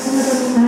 Thank you.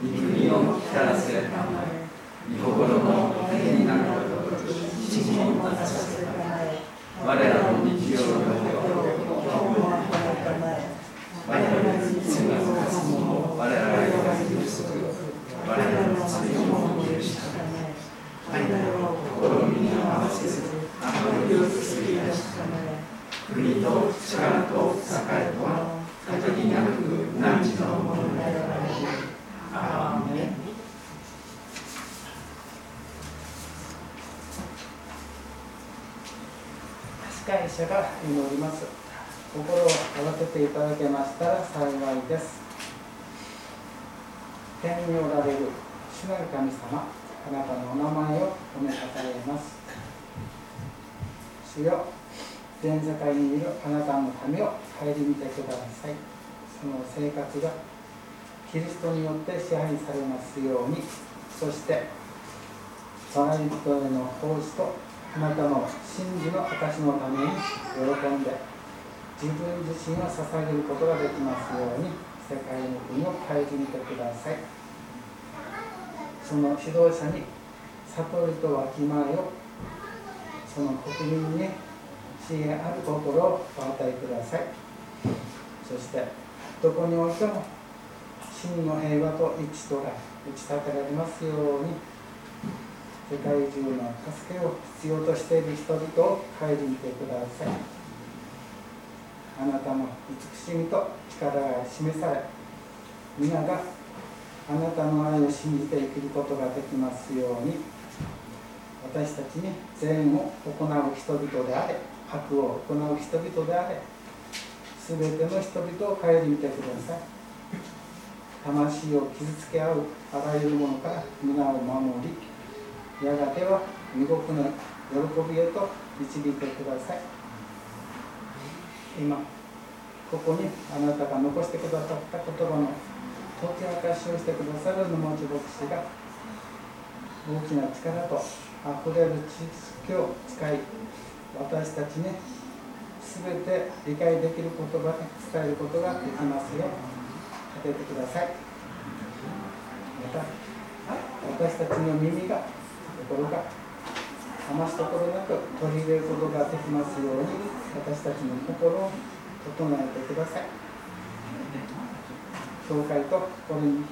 御国を光らせたまえ御心の手に心に合わせずあまりを作り出したまえ国と力と栄とは限りなく何時のものであられアーメン司会者が祈ります心を合わせていただけましたら幸いです天におられる主なる神様あなたのお名前を褒めたたえます主よ全世界にいるあなたの民を顧みてください。その生活がキリストによって支配されますようにそして隣人への奉仕とあなたの真理の証のために喜んで自分自身を捧げることができますように世界の国を顧みてください。その指導者に悟りとわきまえをその国民に支援ある心をお与えください。そしてどこにおいても真の平和と一致とが打ち立てられますように世界中の助けを必要としている人々を顧みてくださいあなたの慈しみと力が示され皆があなたの愛を信じて生きることができますように。私たちに善を行う人々であれ悪を行う人々であれ全ての人々を顧みてください。魂を傷つけ合うあらゆるものから皆を守りやがては見事な喜びへと導いてください。今ここにあなたが残してくださった言葉の解き明かしをしてくださる沼地牧師が大きな力とあふれる知識を使い私たちに全て理解できる言葉で伝えることができますよう立ててください。また私たちの耳が心が余すところなく取り入れることができますように私たちの心を整えてください。教会とこれに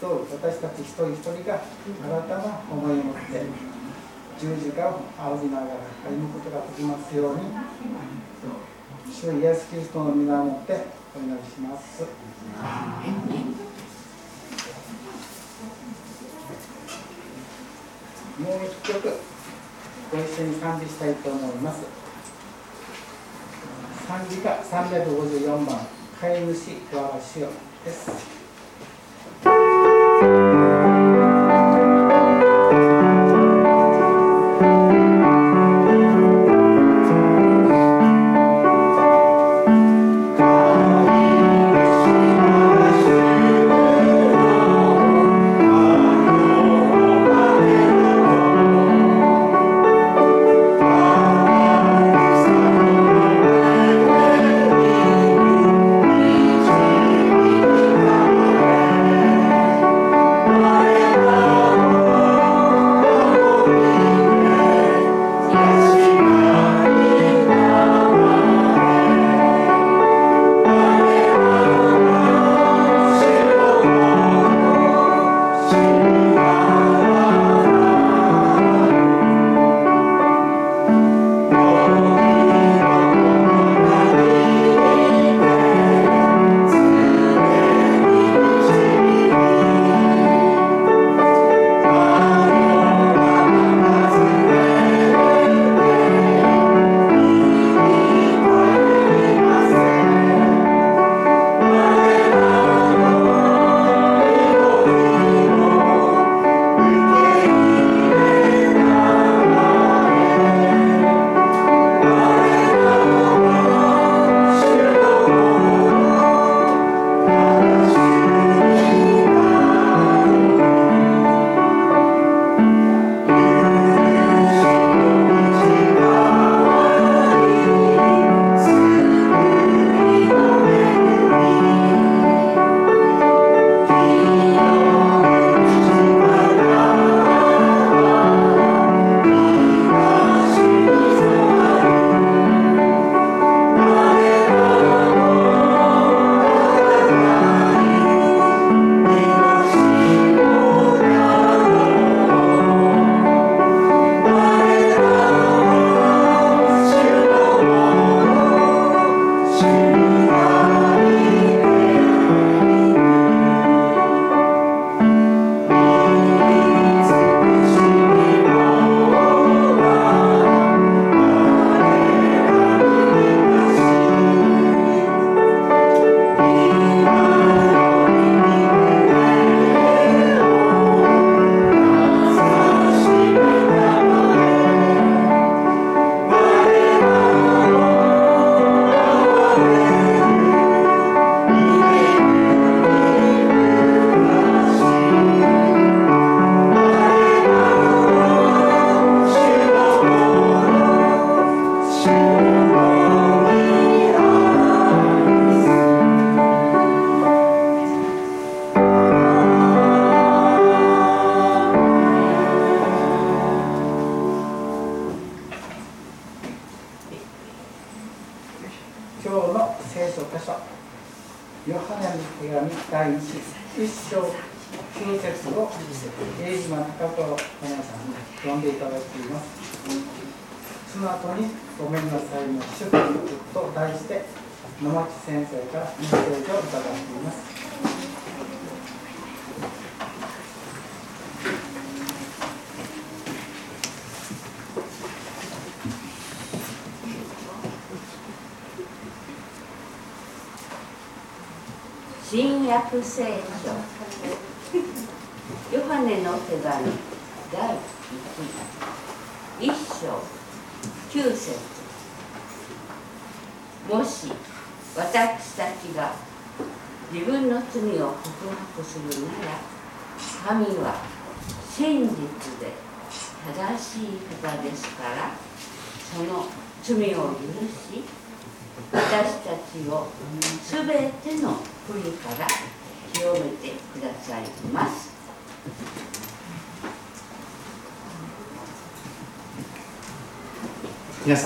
集う私たち一人一人が新たな思いを持って十字架を仰ぎながら歩むことができますように主イエス・キリストの皆をもってお祈りします。もう一曲ご一緒に賛美したいと思います。賛美歌354番「飼い主我が主よ」です。「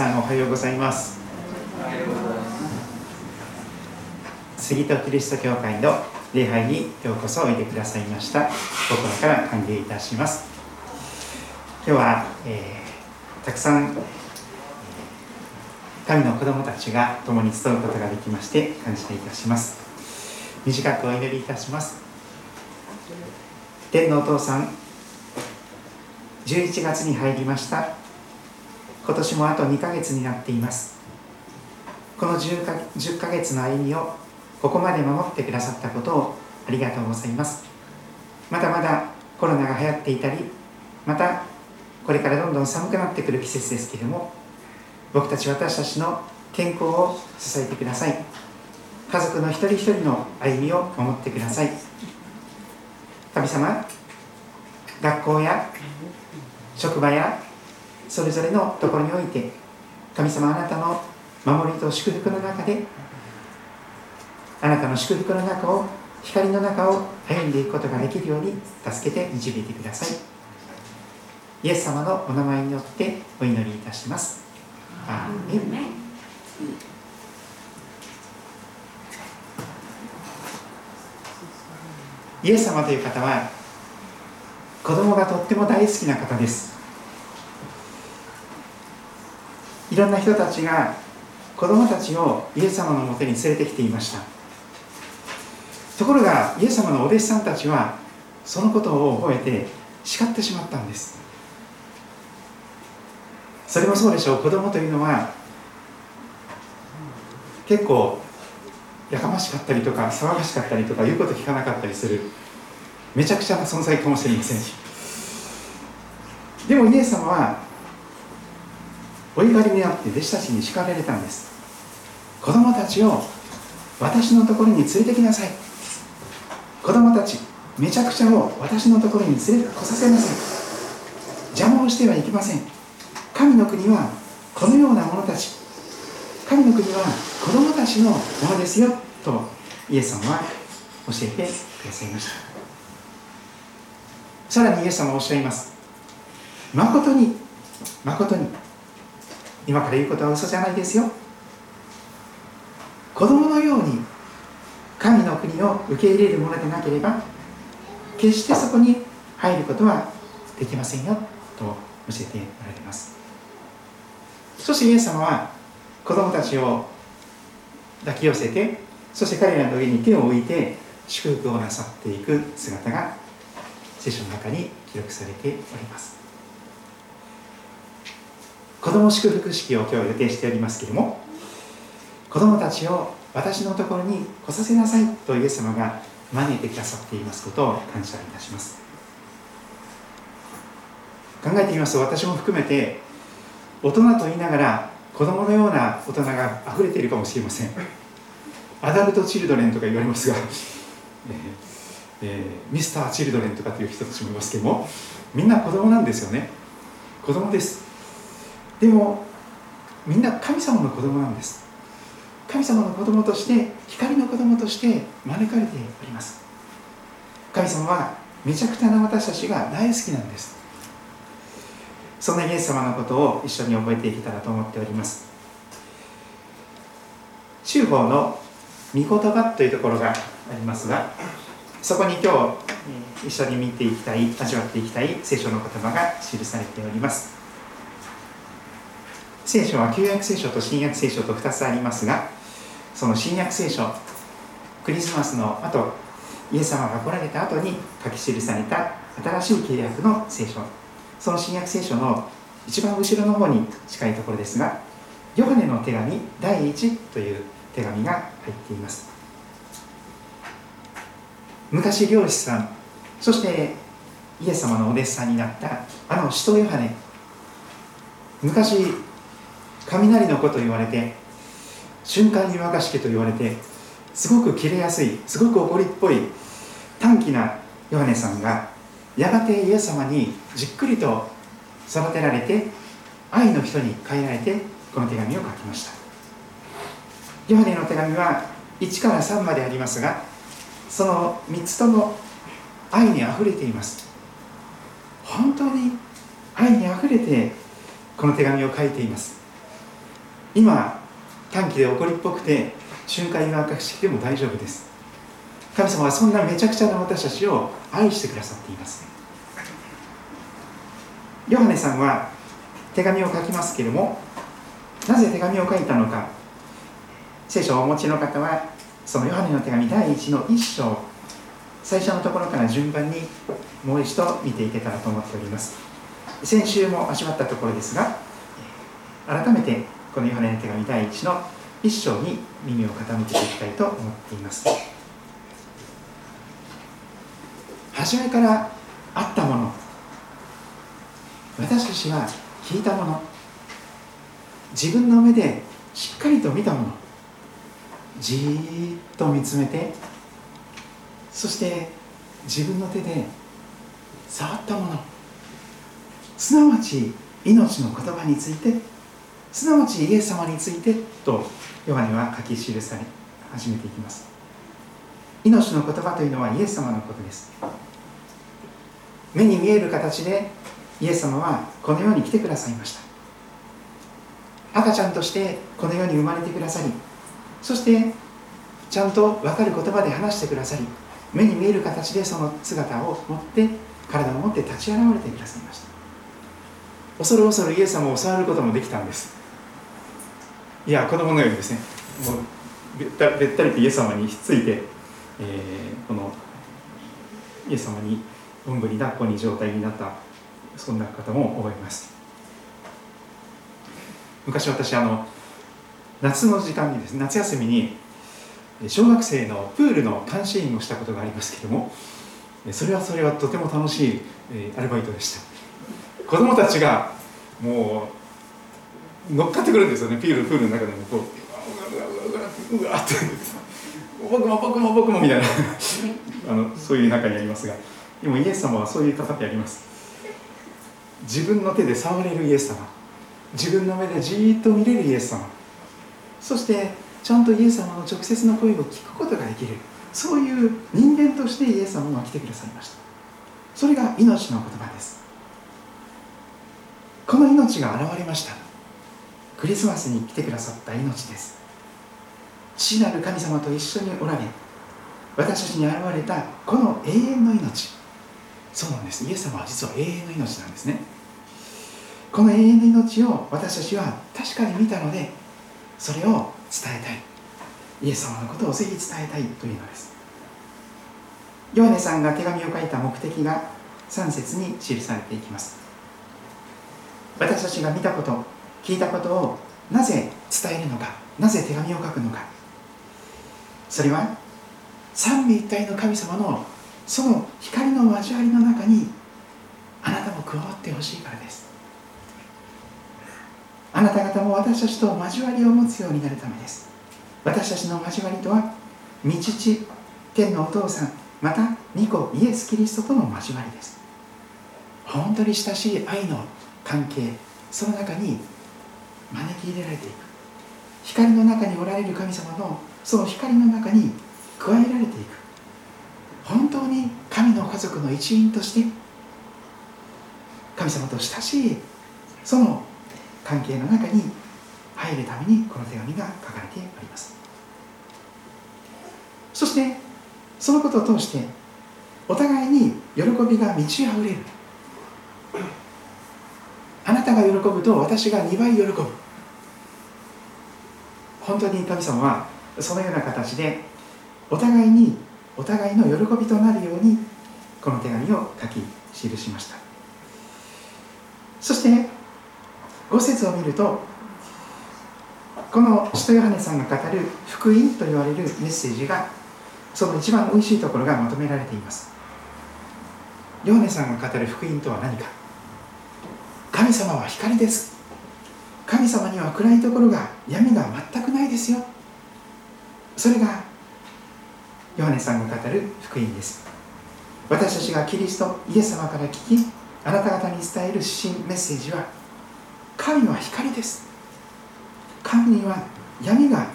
さんおはようございます。杉戸キリスト教会の礼拝にようこそおいでくださいました。心から歓迎いたします。今日は、えー、たくさん神の子供たちが共に集うことができまして感謝いたします。短くお祈りいたします。天のお父さん11月に入りました。今年もあと2ヶ月になっています。この 10, か10ヶ月の歩みをここまで守ってくださったことをありがとうございます。まだまだコロナが流行っていたりまたこれからどんどん寒くなってくる季節ですけれども僕たち私たちの健康を支えてください。家族の一人一人の歩みを守ってください。神様学校や職場やそれぞれのところにおいて神様あなたの守りと祝福の中であなたの祝福の中を光の中を歩んでいくことができるように助けて導いてください。イエス様のお名前によってお祈りいたします。アーメン。イエス様という方は子供がとっても大好きな方ですいろんな人たちが子供たちをイエス様のもとに連れてきていました。ところがイエス様のお弟子さんたちはそのことを覚えて叱ってしまったんです。それもそうでしょう。子供というのは結構やかましかったりとか騒がしかったりとか言うこと聞かなかったりする。めちゃくちゃな存在かもしれません。でもイエス様はお怒りになって弟子たちに叱られたんです。子供たちを私のところに連れてきなさい。子供たちめちゃくちゃを私のところに連れてこさせなさい。邪魔をしてはいけません。神の国はこのような者たち。神の国は子供たちのものですよ。とイエス様は教えてくださいました。さらにイエス様はおっしゃいます。誠に誠に今から言うことは嘘じゃないですよ。子供のように神の国を受け入れるものでなければ決してそこに入ることはできませんよ。と教えておられます。そしてイエス様は子供たちを抱き寄せてそして彼らの上に手を置いて祝福をなさっていく姿が聖書の中に記録されております。子供祝福式を今日予定しておりますけれども子供たちを私のところに来させなさいとイエス様が招いてくださっていますことを感謝いたします。考えてみますと私も含めて大人と言いながら子供のような大人が溢れているかもしれません。アダルト・チルドレンとか言われますが、えーえー、ミスター・チルドレンとかっていう人たちもいますけどもみんな子供なんですよね。子供です。でもみんな神様の子供なんです。神様の子供として光の子供として招かれております。神様はめちゃくちゃな私たちが大好きなんです。そんなイエス様のことを一緒に覚えていけたらと思っております。中法の御言葉というところがありますがそこに今日一緒に見ていきたい味わっていきたい聖書の言葉が記されております。聖書は旧約聖書と新約聖書と2つありますがその新約聖書クリスマスの後イエス様が来られた後に書き記された新しい契約の聖書。その新約聖書の一番後ろの方に近いところですがヨハネの手紙第1という手紙が入っています。昔漁師さんそしてイエス様のお弟子さんになったあの使徒ヨハネ。昔雷の子と言われて瞬間に沸かしけと言われてすごく切れやすいすごく怒りっぽい短気なヨハネさんがやがてイエス様にじっくりと育てられて愛の人に変えられてこの手紙を書きました。ヨハネの手紙は1から3までありますがその3つとも愛にあふれています。本当に愛にあふれてこの手紙を書いています。今短期で怒りっぽくて瞬間に明かしても大丈夫です。神様はそんなめちゃくちゃな私たちを愛してくださっています。ヨハネさんは手紙を書きますけれどもなぜ手紙を書いたのか。聖書をお持ちの方はそのヨハネの手紙第1の1章最初のところから順番にもう一度見ていけたらと思っております。先週も味わったところですが改めてこのヨハネの手紙第1の1章に耳を傾けていきたいと思っています。初めからあったもの。私たちは聞いたもの。自分の目でしっかりと見たもの。じーっと見つめてそして自分の手で触ったもの。すなわち命の言葉についてすなわちイエス様についてとヨハネは書き記され始めていきます。命の言葉というのはイエス様のことです。目に見える形でイエス様はこの世に来てくださいました。赤ちゃんとしてこの世に生まれてくださりそしてちゃんと分かる言葉で話してくださり目に見える形でその姿を持って体を持って立ち現れてくださいました。恐る恐るイエス様を触ることもできたんです。いや子供のようにですねもうべったべったりとイエス様にひっついて、えー、このイエス様におんぶに抱っこに状態になったそんな方も覚えます。昔私あの夏の時間にですね夏休みに小学生のプールの監視員をしたことがありますけどもそれはそれはとても楽しいアルバイトでした。子供たちがもう乗っかってくるんですよね。プールプールの中でもこううわうわうわうわって。僕も僕も僕もみたいな。あのそういう中にありますが。でもイエス様はそういう方ってあります。自分の手で触れるイエス様。自分の目でじーっと見れるイエス様。そしてちゃんとイエス様の直接の声を聞くことができる。そういう人間としてイエス様が来てくださいました。それが命の言葉です。この命が現れました。クリスマスに来てくださった命です。父なる神様と一緒におられ私たちに現れたこの永遠の命。そうなんです。イエス様は実は永遠の命なんですね。この永遠の命を私たちは確かに見たのでそれを伝えたい。イエス様のことをぜひ伝えたいというのです。ヨハネさんが手紙を書いた目的が3節に記されていきます。私たちが見たこと聞いたことをなぜ伝えるのか？なぜ手紙を書くのか？それは三位一体の神様のその光の交わりの中にあなたも加わってほしいからです。あなた方も私たちと交わりを持つようになるためです。私たちの交わりとは御父天のお父さんまた御子イエス・キリストとの交わりです。本当に親しい愛の関係その中に招き入れられていく。光の中におられる神様のその光の中に加えられていく。本当に神の家族の一員として神様と親しいその関係の中に入るためにこの手紙が書かれております。そしてそのことを通してお互いに喜びが満ち溢れる。あなたが喜ぶと私が2倍喜ぶ。本当に神様はそのような形でお互いにお互いの喜びとなるようにこの手紙を書き記しました。そして5節を見るとこの使徒ヨハネさんが語る福音と言われるメッセージがその一番おいしいところがまとめられています。ヨハネさんが語る福音とは何か。神様は光です。神様には暗いところが闇が全くないですよ。それがヨハネさんが語る福音です。私たちがキリストイエス様から聞きあなた方に伝える新メッセージは神は光です。神には闇が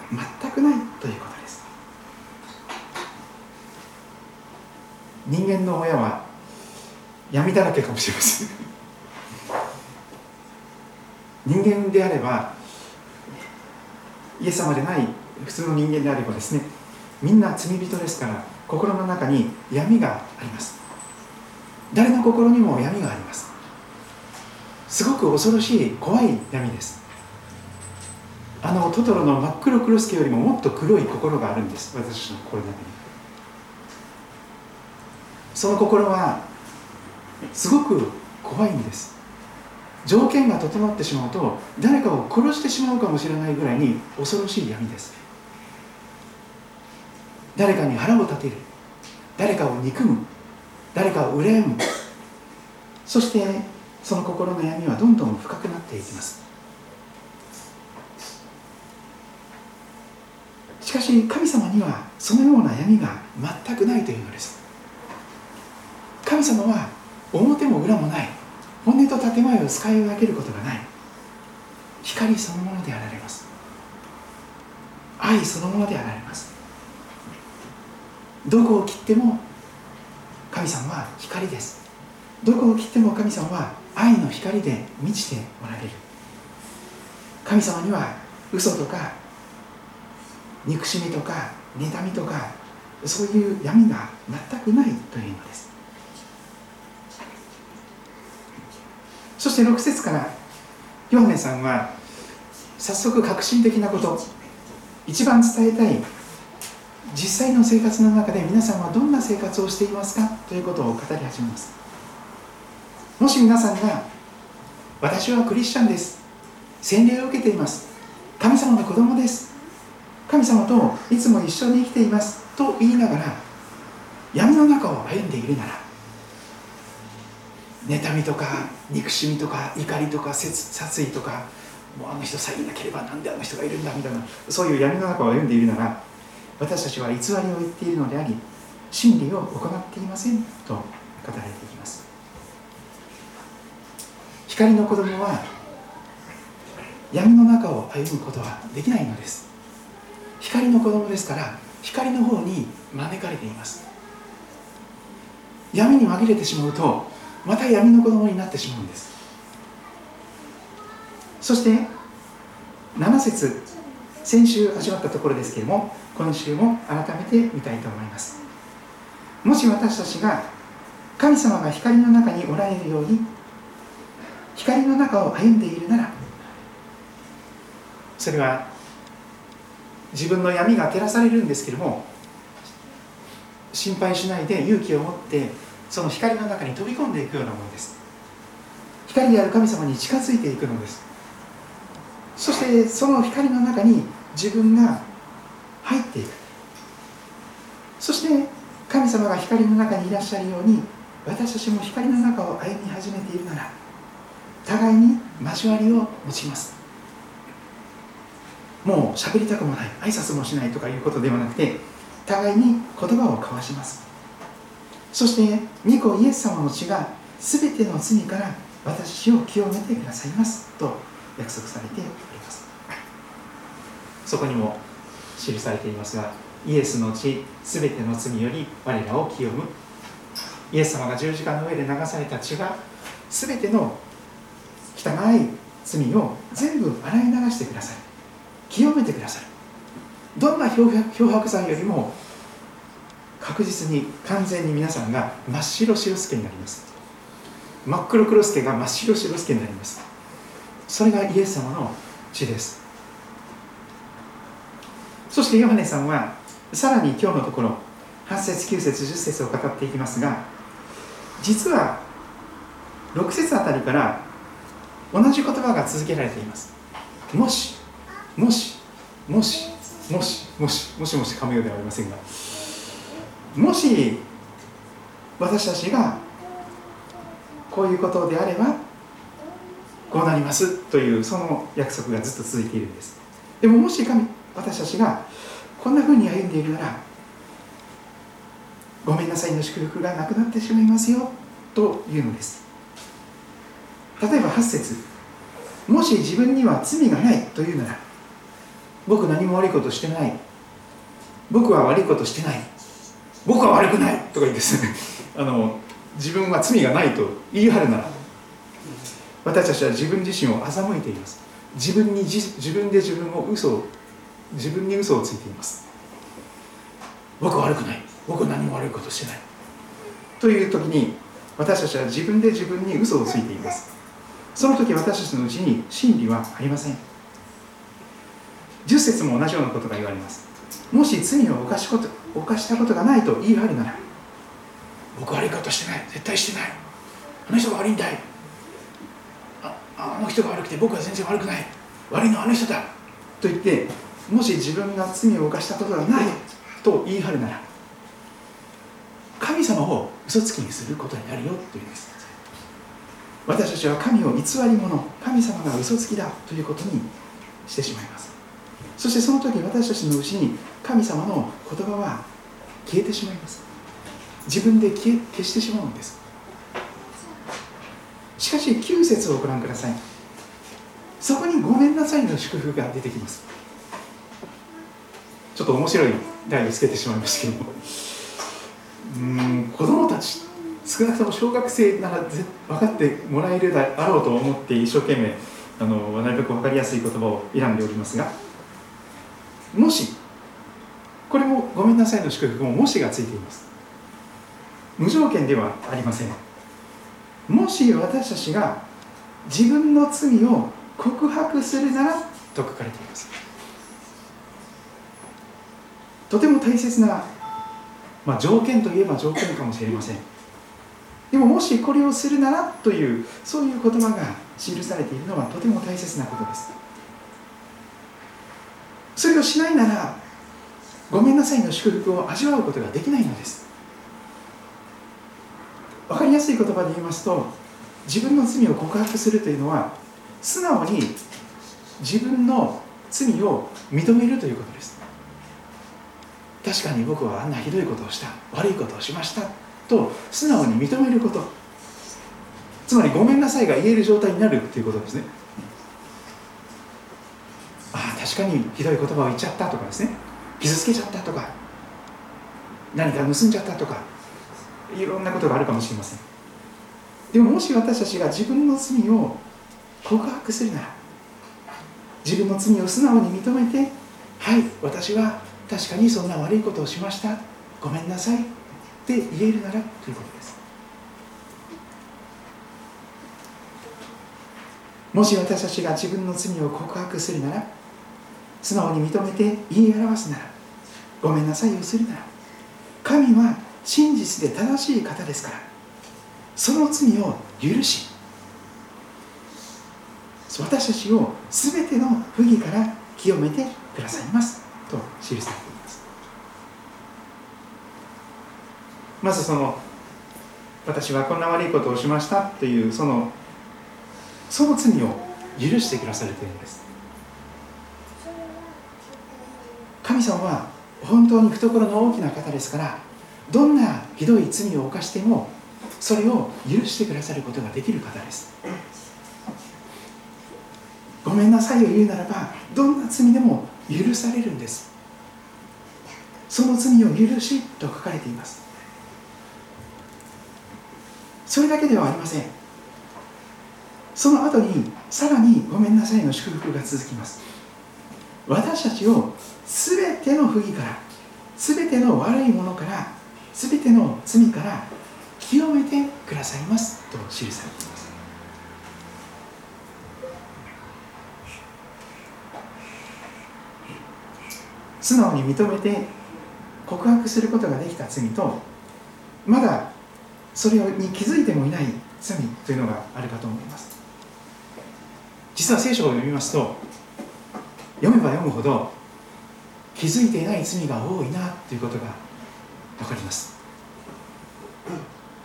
全くないということです。人間の親は闇だらけかもしれません。人間であればイエス様でない普通の人間であればですねみんな罪人ですから心の中に闇があります。誰の心にも闇があります。すごく恐ろしい怖い闇です。あのトトロの真っ黒クロスケよりももっと黒い心があるんです。私の心の中に。その心はすごく怖いんです。条件が整ってしまうと誰かを殺してしまうかもしれないぐらいに恐ろしい闇です。誰かに腹を立てる。誰かを憎む。誰かを羨む。そしてその心の闇はどんどん深くなっていきます。しかし神様にはそのような闇が全くないというのです。神様は表も裏もない。本音と建前を使い分けることがない。光そのものであられます。愛そのものであられます。どこを切っても神様は光です。どこを切っても神様は愛の光で満ちておられる。神様には嘘とか憎しみとか妬みとかそういう闇が全くないというのです。そして6節からヨハネさんは早速革新的なこと一番伝えたい実際の生活の中で皆さんはどんな生活をしていますか？ということを語り始めます。もし皆さんが私はクリスチャンです。洗礼を受けています。神様の子供です。神様といつも一緒に生きています。と言いながら闇の中を歩んでいるなら妬みとか憎しみとか怒りとか殺意とかもうあの人さえいなければなんであの人がいるんだみたいなそういう闇の中を歩んでいるなら私たちは偽りを言っているのであり真理を行っていませんと語られています。光の子供は闇の中を歩むことはできないのです。光の子供ですから光の方に招かれています。闇に紛れてしまうとまた闇の子供になってしまうんです。そして7節先週味わったところですけれども今週も改めて見たいと思います。もし私たちが神様が光の中におられるように光の中を歩んでいるならそれは自分の闇が照らされるんですけれども心配しないで勇気を持ってその光の中に飛び込んでいくようなものです。光である神様に近づいていくのです。そしてその光の中に自分が入っていく。そして神様が光の中にいらっしゃるように私たちも光の中を歩み始めているなら互いに交わりを持ちます。もう喋りたくもない挨拶もしないとかいうことではなくて互いに言葉を交わします。そして御子イエス様の血が全ての罪から私を清めてくださいますと約束されております。そこにも記されていますがイエスの血すべての罪より我らを清む。イエス様が十字架の上で流された血がすべての汚い罪を全部洗い流してください。清めてくださるどんな漂白剤よりも確実に完全に皆さんが真っ白白助になります。真っ黒黒助が真っ白白助になります。それがイエス様の血です。そしてヨハネさんはさらに今日のところ8節9節10節を語っていきますが実は6節あたりから同じ言葉が続けられています。もしもしもしもしもしもしもし噛むようではありませんがもし私たちがこういうことであればこうなりますというその約束がずっと続いているんです。でももし神私たちがこんなふうに歩んでいるならごめんなさいの祝福がなくなってしまいますよというのです。例えば8節。もし自分には罪がないというなら僕何も悪いことしてない。僕は悪いことしてない。僕は悪くない。とか言うんです。ね あの自分は罪がないと言い張るなら私たちは自分自身を欺いています。自分に自分で自分を嘘を自分に嘘をついています。僕は悪くない。僕は何も悪いことしてない。という時に私たちは自分で自分に嘘をついています。その時私たちのうちに真理はありません。10節も同じようなことが言われます。もし罪を犯しこと犯したことがないと言い張るなら僕は悪いことしてない。絶対してない。あの人が悪いんだい。ああの人が悪くて僕は全然悪くない。悪いのはあの人だ。と言ってもし自分が罪を犯したことがないと言い張るなら神様を嘘つきにすることになるよというんです。私たちは神を偽り者神様が嘘つきだということにしてしまいますそしてその時私たちのうちに神様の言葉は消えてしまいます。自分で消え消してしまうんです。しかし9節をご覧ください。そこにごめんなさいの祝福が出てきます。ちょっと面白い題をつけてしまいましたけど。もうん子供たち少なくとも小学生なら分かってもらえるだろうと思って一生懸命あのなるべく分かりやすい言葉を選んでおりますが。もしこれもごめんなさいの祝福ももしがついています。無条件ではありません。もし私たちが自分の罪を告白するならと書かれています。とても大切な、まあ、条件といえば条件かもしれません。でももしこれをするならというそういう言葉が記されているのはとても大切なことです。それをしないならごめんなさいの祝福を味わうことができないのです。分かりやすい言葉で言いますと自分の罪を告白するというのは素直に自分の罪を認めるということです。確かに僕はあんなひどいことをした悪いことをしましたと素直に認めること。つまりごめんなさいが言える状態になるということですね。確かにひどい言葉を言っちゃったとかですね。傷つけちゃったとか。何か盗んじゃったとか。いろんなことがあるかもしれません。でももし私たちが自分の罪を告白するなら自分の罪を素直に認めてはい私は確かにそんな悪いことをしました。ごめんなさい。って言えるならということです。もし私たちが自分の罪を告白するなら素直に認めて言い表すならごめんなさいをするなら神は真実で正しい方ですからその罪を許し私たちを全ての不義から清めてくださいますと記されています。まずその私はこんな悪いことをしましたというそのその罪を許してくだされているんです。神様は本当に懐の大きな方ですからどんなひどい罪を犯してもそれを許してくださることができる方です。ごめんなさいを言うならばどんな罪でも許されるんです。その罪を許しと書かれています。それだけではありません。その後にさらにごめんなさいの祝福が続きます。私たちを全ての不義から全ての悪いものから全ての罪から清めてくださいますと記されています。素直に認めて告白することができた罪とまだそれに気づいてもいない罪というのがあるかと思います。実は聖書を読みますと読めば読むほど気づいていない罪が多いなということが分かります。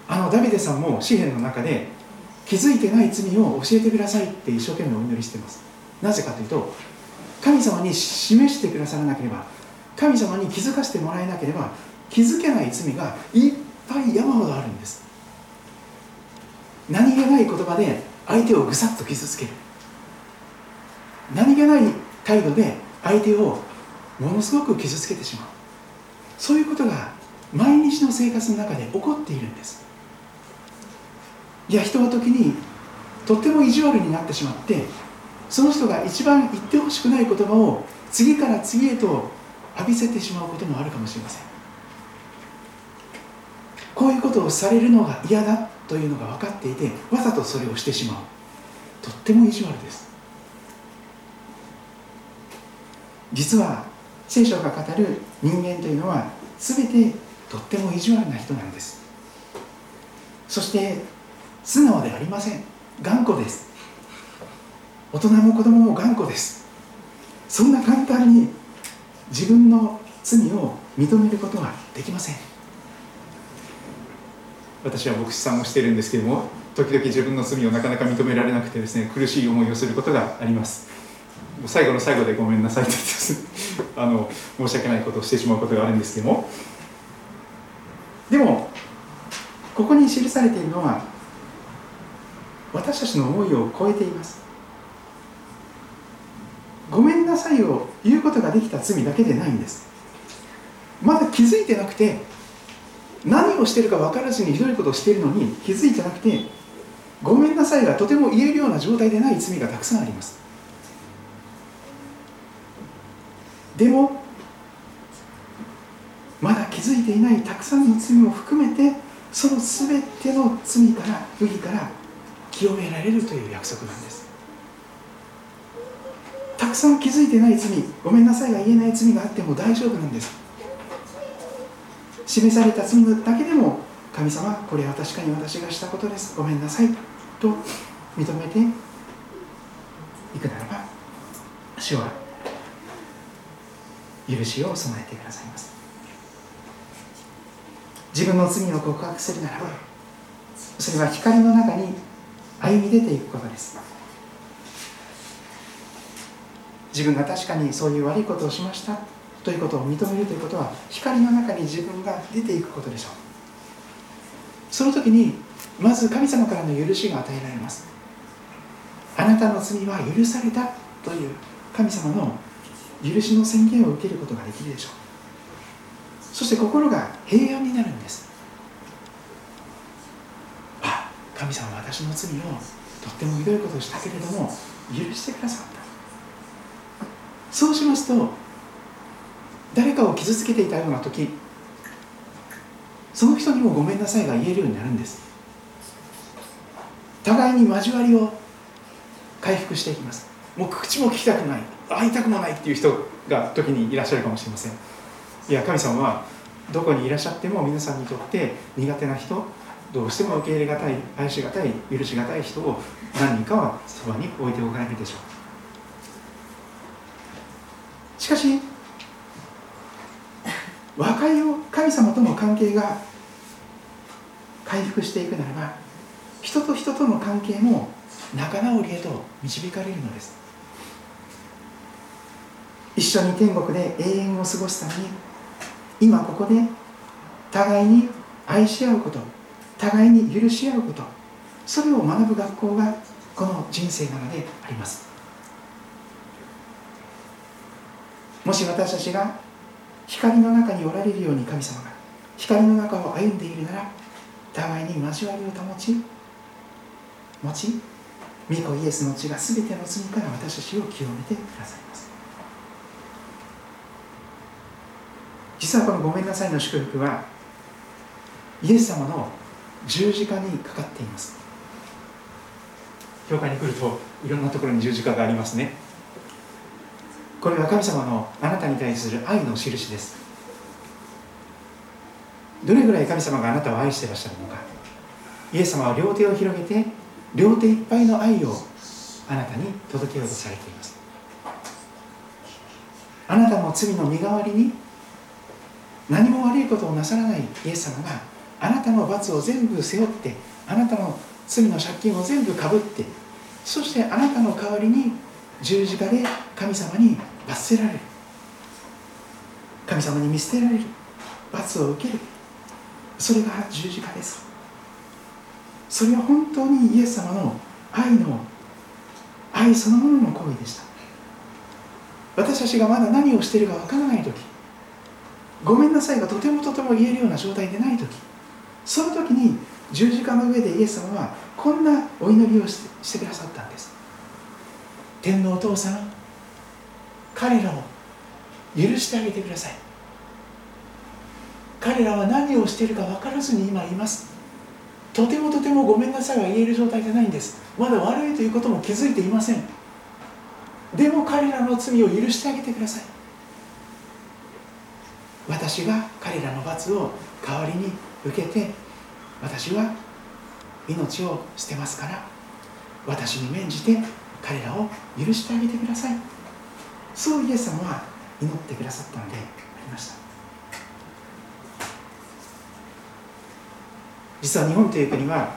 あのダビデさんも詩篇の中で気づいてない罪を教えてくださいって一生懸命お祈りしてます。なぜかというと神様に示してくださらなければ神様に気づかせてもらえなければ気づけない罪がいっぱい山ほどあるんです。何気ない言葉で相手をぐさっと傷つける。何気ない態度で相手をものすごく傷つけてしまう。そういうことが毎日の生活の中で起こっているんです。いや人は時にとっても意地悪になってしまってその人が一番言ってほしくない言葉を次から次へと浴びせてしまうこともあるかもしれません。こういうことをされるのが嫌だというのが分かっていてわざとそれをしてしまう。とっても意地悪です。実は聖書が語る人間というのは全てとっても意地悪な人なんです。そして素直でありません。頑固です。大人も子供も頑固です。そんな簡単に自分の罪を認めることはできません。私は牧師さんをしているんですけれども時々自分の罪をなかなか認められなくてですね苦しい思いをすることがあります。最後の最後でごめんなさいと あの申し訳ないことをしてしまうことがあるんですけども。でもここに記されているのは私たちの思いを超えています。ごめんなさいを言うことができた罪だけでないんです。まだ気づいてなくて何をしてるか分からずにひどいことをしているのに気づいてなくてごめんなさいがとても言えるような状態でない罪がたくさんあります。でもまだ気づいていないたくさんの罪も含めてその全ての罪から不義から清められるという約束なんです。たくさん気づいてない罪ごめんなさいが言えない罪があっても大丈夫なんです。示された罪だけでも神様これは確かに私がしたことです。ごめんなさいと認めていくならば主は許しを備えてくださいます。自分の罪を告白するならばそれは光の中に歩み出ていくことです。自分が確かにそういう悪いことをしましたということを認めるということは光の中に自分が出ていくことでしょう。その時にまず神様からの許しが与えられます。あなたの罪は許されたという神様の許しの宣言を受けることができるでしょう。そして心が平安になるんです。あ神様は私の罪をとってもひどいことをしたけれども許してくださった。そうしますと誰かを傷つけていたような時その人にもごめんなさいが言えるようになるんです。互いに交わりを回復していきます。もう口も聞きたくない。会いたくもないっていう人が時にいらっしゃるかもしれません。いや神様はどこにいらっしゃっても皆さんにとって苦手な人どうしても受け入れがたい愛しがたい許しがたい人を何人かはそばに置いておかれるでしょう。しかし和解を神様との関係が回復していくならば人と人との関係も仲直りへと導かれるのです。一緒に天国で永遠を過ごすために今ここで互いに愛し合うこと互いに許し合うことそれを学ぶ学校がこの人生なのであります。もし私たちが光の中におられるように神様が光の中を歩んでいるなら互いに交わりを保ち持ち御子イエスの血が全ての罪から私たちを清めてくださいます実はこのごめんなさいの祝福はイエス様の十字架にかかっています。教会に来るといろんなところに十字架がありますね。これは神様のあなたに対する愛の印です。どれぐらい神様があなたを愛していらっしゃるのか。イエス様は両手を広げて両手いっぱいの愛をあなたに届けようとされています。あなたの罪の身代わりに何も悪いことをなさらないイエス様があなたの罰を全部背負ってあなたの罪の借金を全部かぶってそしてあなたの代わりに十字架で神様に罰せられる。神様に見捨てられる。罰を受ける。それが十字架です。それは本当にイエス様の愛の愛そのものの行為でした。私たちがまだ何をしているかわからない時ごめんなさいがとてもとても言えるような状態でない時。その時に十字架の上でイエス様はこんなお祈りをしてくださったんです。天皇お父さん彼らを許してあげてください。彼らは何をしているか分からずに今います。とてもとてもごめんなさいは言える状態じゃないんです。まだ悪いということも気づいていません。でも彼らの罪を許してあげてください。私が彼らの罰を代わりに受けて私は命を捨てますから私に免じて彼らを許してあげてください。そうイエス様は祈ってくださったのでありました。実は日本という国は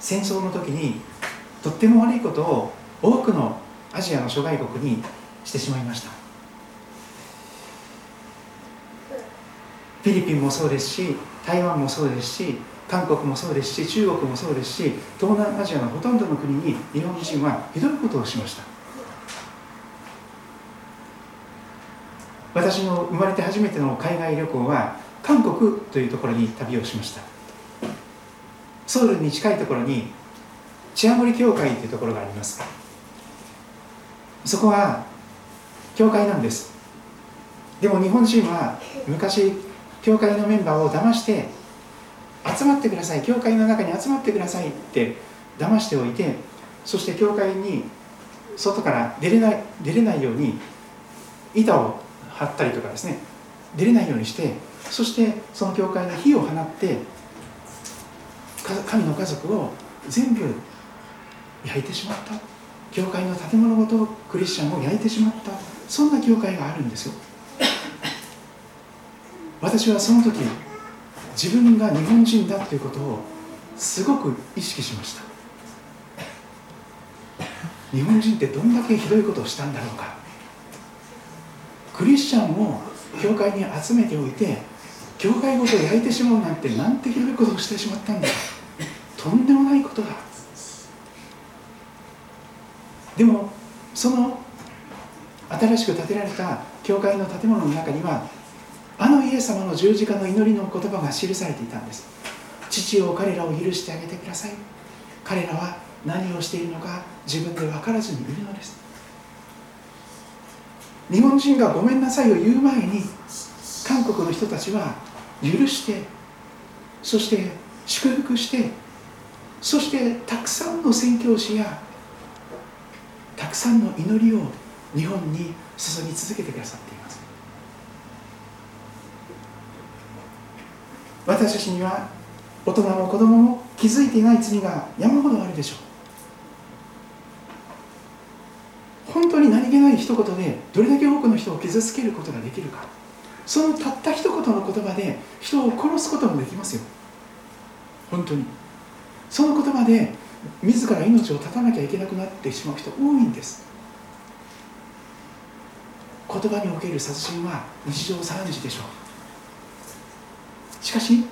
戦争の時にとっても悪いことを多くのアジアの諸外国にしてしまいました。フィリピンもそうですし台湾もそうですし韓国もそうですし中国もそうですし東南アジアのほとんどの国に日本人はひどいことをしました。私の生まれて初めての海外旅行は韓国というところに旅をしました。ソウルに近いところにチアモリ教会というところがあります。そこは教会なんです。でも日本人は昔教会のメンバーを騙して集まってください教会の中に集まってくださいって騙しておいてそして教会に外から出れない出れないように板を張ったりとかですね出れないようにしてそしてその教会に火を放って神の家族を全部焼いてしまった。教会の建物ごとクリスチャンを焼いてしまった。そんな教会があるんですよ。私はその時自分が日本人だということをすごく意識しました。日本人ってどんだけひどいことをしたんだろうか。クリスチャンを教会に集めておいて教会ごと焼いてしまうなんてなんてひどいことをしてしまったんだ。とんでもないことだ。でもその新しく建てられた教会の建物の中にはあのイエス様の十字架の祈りの言葉が記されていたんです。父を彼らを許してあげてください。彼らは何をしているのか自分で分からずにいるのです。日本人がごめんなさいを言う前に韓国の人たちは許してそして祝福してそしてたくさんの宣教師やたくさんの祈りを日本に注ぎ続けてくださっています私たちには大人も子供も気づいていない罪が山ほどあるでしょう。本当に何気ない一言でどれだけ多くの人を傷つけることができるか。そのたった一言の言葉で人を殺すこともできますよ。本当に。その言葉で自ら命を絶たなきゃいけなくなってしまう人多いんです。言葉における殺人は日常茶飯事でしょう。しかし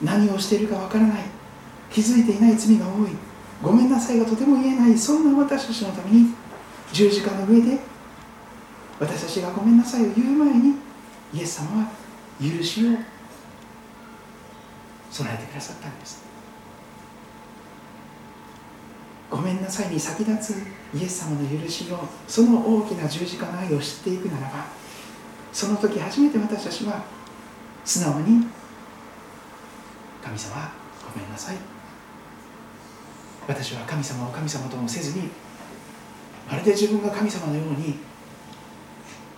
何をしているかわからない。気づいていない罪が多い。ごめんなさいがとても言えない。そんな私たちのために。十字架の上で私たちがごめんなさいを言う前にイエス様は許しを。備えてくださったんです。ごめんなさいに先立つ。イエス様の許しを。その大きな十字架の愛を知っていくならばその時初めて私たちは素直に神様ごめんなさい。私は神様を神様ともせずにまるで自分が神様のように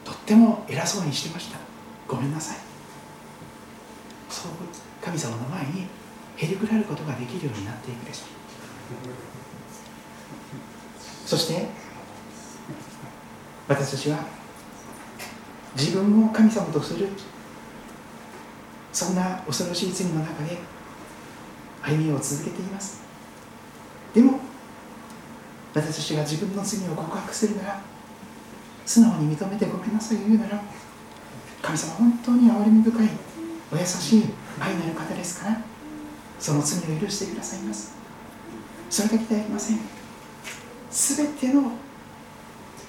とっても偉そうにしてました。ごめんなさい。そう神様の前にへりくらることができるようになっていくでしょう。そして私たちは自分を神様とするそんな恐ろしい罪の中で歩みを続けています。でも私たちが自分の罪を告白するなら素直に認めてごめんなさい言うなら神様本当に憐れみ深いお優しい愛のある方ですからその罪を許してくださいます。それだけではありません。全ての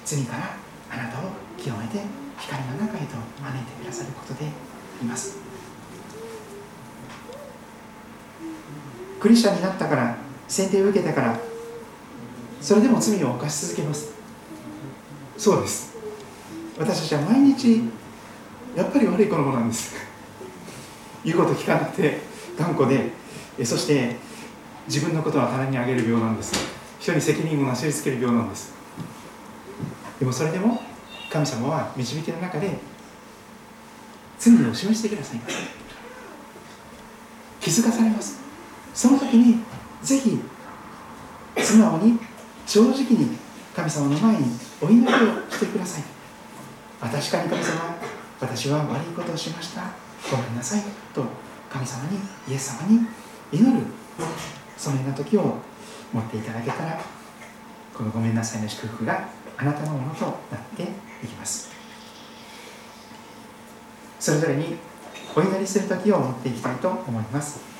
罪からあなたを清めて光の中へと招いてくださることであります。クリスチャンになったから選定を受けたからそれでも罪を犯し続けます。そうです。私たちは毎日やっぱり悪い子供なんです。言うこと聞かなくて頑固でそして自分のことは棚にあげる病なんです。人に責任をなしりつける病なんです。でもそれでも神様は導きの中で罪を示してください。ます気づかされますその時にぜひ素直に正直に神様の前にお祈りをしてください。確かに神様私は悪いことをしました。ごめんなさいと神様にイエス様に祈る。そのような時を持っていただけたらこのごめんなさいの祝福があなたのものとなっていきます。それぞれにお祈りする時を持っていきたいと思います。